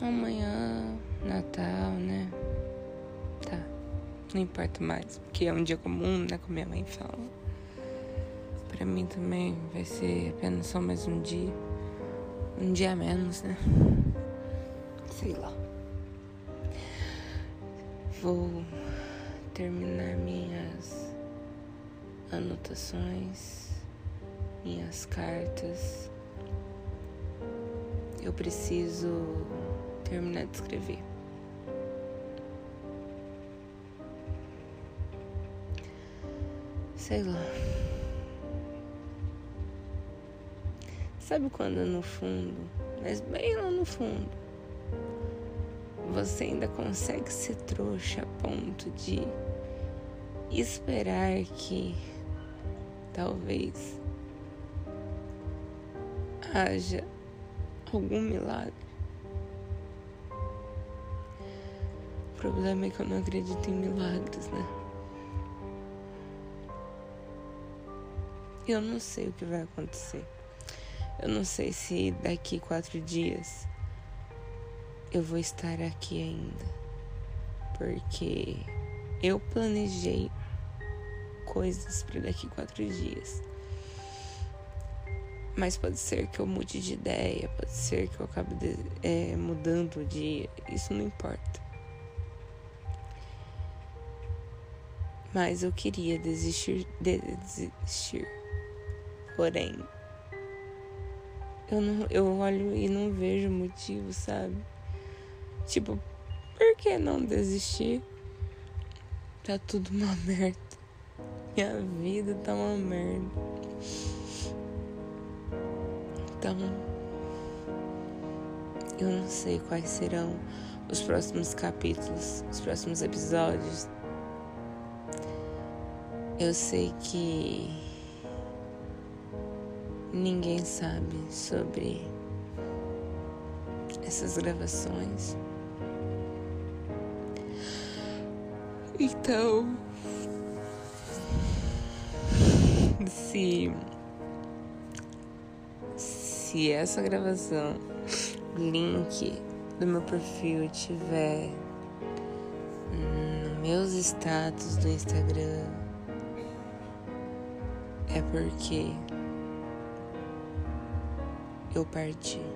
Amanhã, Natal, né? Tá. Não importa mais, porque é um dia comum, né? Como minha mãe fala. Pra mim também vai ser apenas só mais um dia. Um dia a menos, né? Sei lá. Vou terminar minhas anotações, minhas cartas. Eu preciso terminar de escrever. Sei lá. Sabe quando no fundo, mas bem lá no fundo, você ainda consegue ser trouxa a ponto de esperar que talvez haja algum milagre. Problema é que eu não acredito em milagres, né? Eu não sei o que vai acontecer. Eu não sei se daqui quatro dias eu vou estar aqui ainda. Porque eu planejei coisas para daqui quatro dias. Mas pode ser que eu mude de ideia, pode ser que eu acabe de, é, mudando o dia, isso não importa. Mas eu queria desistir, desistir. Porém, eu, não, eu olho e não vejo motivo, sabe? Tipo, por que não desistir? Tá tudo uma merda. Minha vida tá uma merda. Então, eu não sei quais serão os próximos capítulos, os próximos episódios. Eu sei que ninguém sabe sobre essas gravações. Então, se se essa gravação, link do meu perfil tiver nos meus status do Instagram, é porque eu parti.